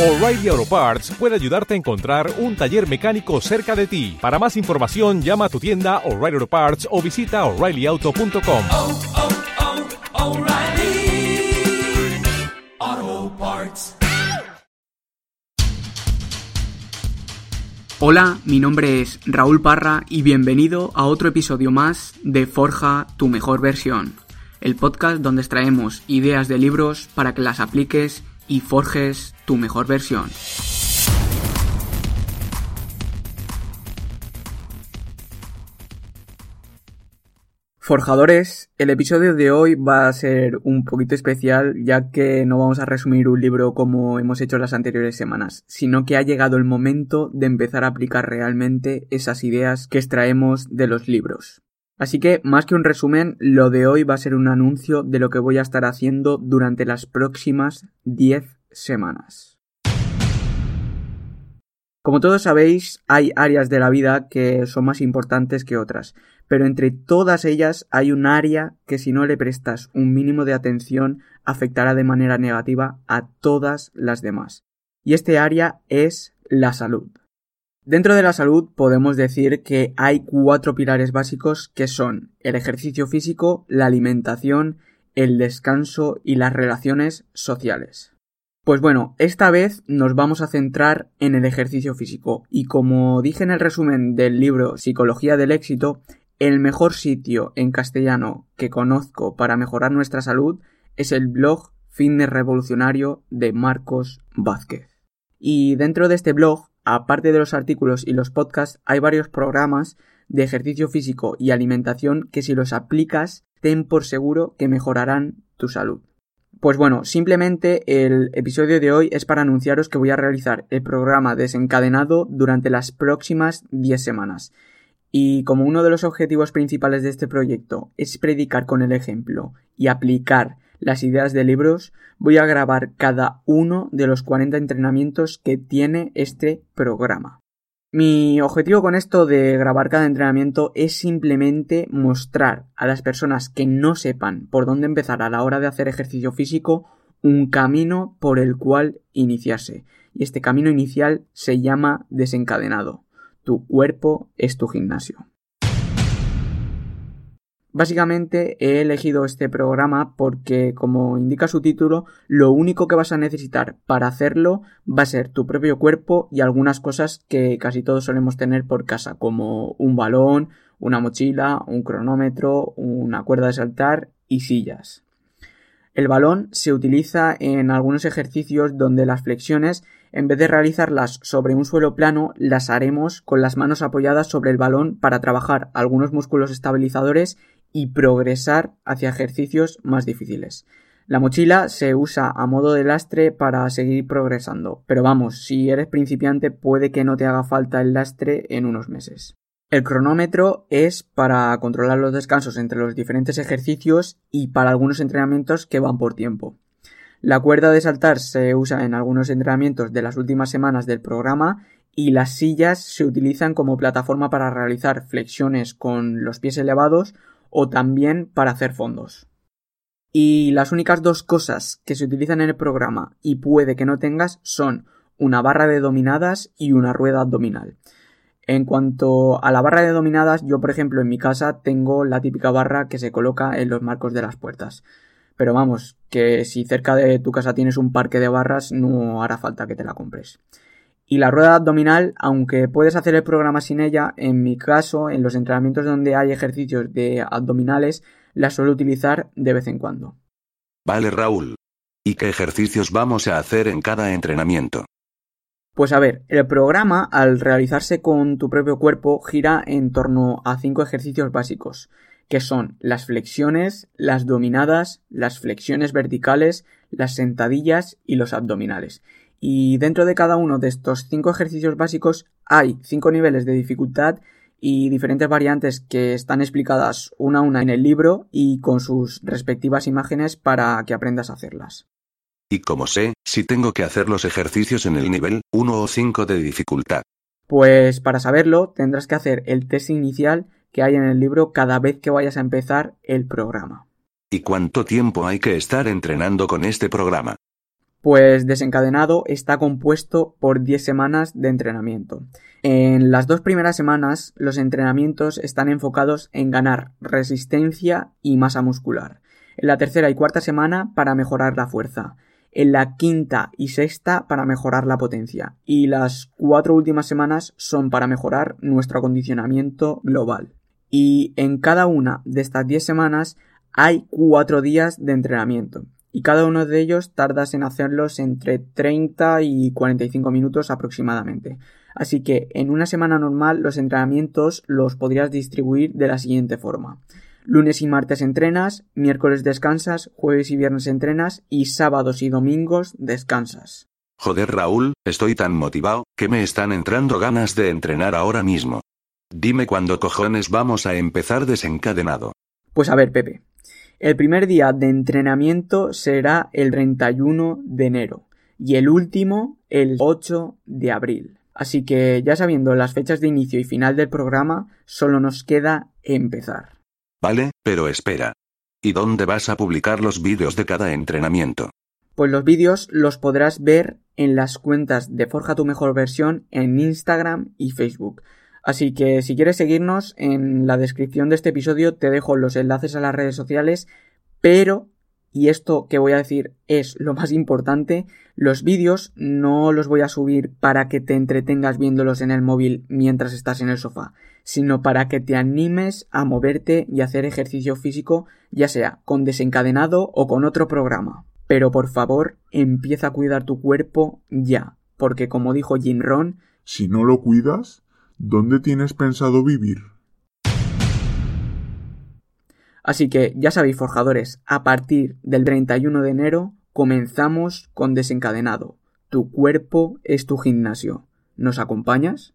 O'Reilly Auto Parts puede ayudarte a encontrar un taller mecánico cerca de ti. Para más información, llama a tu tienda O'Reilly Auto Parts o visita oreillyauto.com. oh, oh, O'Reilly Auto Parts. Hola, mi nombre es Raúl Parra y bienvenido a otro episodio más de Forja tu mejor versión, el podcast donde extraemos ideas de libros para que las apliques y forjes tu mejor versión. Forjadores, el episodio de hoy va a ser un poquito especial ya que no vamos a resumir un libro como hemos hecho las anteriores semanas, sino que ha llegado el momento de empezar a aplicar realmente esas ideas que extraemos de los libros. Así que, más que un resumen, lo de hoy va a ser un anuncio de lo que voy a estar haciendo durante las próximas 10 semanas. Como todos sabéis, hay áreas de la vida que son más importantes que otras, pero entre todas ellas hay un área que si no le prestas un mínimo de atención afectará de manera negativa a todas las demás. Y este área es la salud. Dentro de la salud podemos decir que hay cuatro pilares básicos que son el ejercicio físico, la alimentación, el descanso y las relaciones sociales. Pues bueno, esta vez nos vamos a centrar en el ejercicio físico y como dije en el resumen del libro Psicología del éxito, el mejor sitio en castellano que conozco para mejorar nuestra salud es el blog Fitness Revolucionario de Marcos Vázquez. Y dentro de este blog, aparte de los artículos y los podcasts, hay varios programas de ejercicio físico y alimentación que si los aplicas, ten por seguro que mejorarán tu salud. Pues bueno, simplemente el episodio de hoy es para anunciaros que voy a realizar el programa desencadenado durante las próximas 10 semanas. Y como uno de los objetivos principales de este proyecto es predicar con el ejemplo y aplicar las ideas de libros, voy a grabar cada uno de los 40 entrenamientos que tiene este programa. Mi objetivo con esto de grabar cada entrenamiento es simplemente mostrar a las personas que no sepan por dónde empezar a la hora de hacer ejercicio físico un camino por el cual iniciarse. Y este camino inicial se llama desencadenado. Tu cuerpo es tu gimnasio. Básicamente he elegido este programa porque, como indica su título, lo único que vas a necesitar para hacerlo va a ser tu propio cuerpo y algunas cosas que casi todos solemos tener por casa, como un balón, una mochila, un cronómetro, una cuerda de saltar y sillas. El balón se utiliza en algunos ejercicios donde las flexiones, en vez de realizarlas sobre un suelo plano, las haremos con las manos apoyadas sobre el balón para trabajar algunos músculos estabilizadores y progresar hacia ejercicios más difíciles. La mochila se usa a modo de lastre para seguir progresando, pero vamos, si eres principiante puede que no te haga falta el lastre en unos meses. El cronómetro es para controlar los descansos entre los diferentes ejercicios y para algunos entrenamientos que van por tiempo. La cuerda de saltar se usa en algunos entrenamientos de las últimas semanas del programa y las sillas se utilizan como plataforma para realizar flexiones con los pies elevados o también para hacer fondos. Y las únicas dos cosas que se utilizan en el programa y puede que no tengas son una barra de dominadas y una rueda abdominal. En cuanto a la barra de dominadas, yo por ejemplo en mi casa tengo la típica barra que se coloca en los marcos de las puertas. Pero vamos, que si cerca de tu casa tienes un parque de barras no hará falta que te la compres. Y la rueda abdominal, aunque puedes hacer el programa sin ella, en mi caso, en los entrenamientos donde hay ejercicios de abdominales, la suelo utilizar de vez en cuando. Vale Raúl. ¿Y qué ejercicios vamos a hacer en cada entrenamiento? Pues a ver, el programa, al realizarse con tu propio cuerpo, gira en torno a cinco ejercicios básicos, que son las flexiones, las dominadas, las flexiones verticales, las sentadillas y los abdominales. Y dentro de cada uno de estos cinco ejercicios básicos hay cinco niveles de dificultad y diferentes variantes que están explicadas una a una en el libro y con sus respectivas imágenes para que aprendas a hacerlas. ¿Y cómo sé si tengo que hacer los ejercicios en el nivel 1 o 5 de dificultad? Pues para saberlo tendrás que hacer el test inicial que hay en el libro cada vez que vayas a empezar el programa. ¿Y cuánto tiempo hay que estar entrenando con este programa? Pues desencadenado está compuesto por 10 semanas de entrenamiento. En las dos primeras semanas los entrenamientos están enfocados en ganar resistencia y masa muscular. En la tercera y cuarta semana para mejorar la fuerza. En la quinta y sexta para mejorar la potencia. Y las cuatro últimas semanas son para mejorar nuestro acondicionamiento global. Y en cada una de estas 10 semanas hay cuatro días de entrenamiento y cada uno de ellos tardas en hacerlos entre 30 y 45 minutos aproximadamente. Así que en una semana normal los entrenamientos los podrías distribuir de la siguiente forma. Lunes y martes entrenas, miércoles descansas, jueves y viernes entrenas y sábados y domingos descansas. Joder Raúl, estoy tan motivado, que me están entrando ganas de entrenar ahora mismo. Dime cuándo cojones vamos a empezar desencadenado. Pues a ver, Pepe, el primer día de entrenamiento será el 31 de enero y el último el 8 de abril. Así que ya sabiendo las fechas de inicio y final del programa, solo nos queda empezar. Vale, pero espera. ¿Y dónde vas a publicar los vídeos de cada entrenamiento? Pues los vídeos los podrás ver en las cuentas de Forja tu mejor versión en Instagram y Facebook. Así que si quieres seguirnos, en la descripción de este episodio te dejo los enlaces a las redes sociales, pero, y esto que voy a decir es lo más importante, los vídeos no los voy a subir para que te entretengas viéndolos en el móvil mientras estás en el sofá, sino para que te animes a moverte y hacer ejercicio físico, ya sea con desencadenado o con otro programa. Pero por favor, empieza a cuidar tu cuerpo ya, porque como dijo Jim Ron, si no lo cuidas, ¿Dónde tienes pensado vivir? Así que ya sabéis, forjadores, a partir del 31 de enero comenzamos con desencadenado. Tu cuerpo es tu gimnasio. ¿Nos acompañas?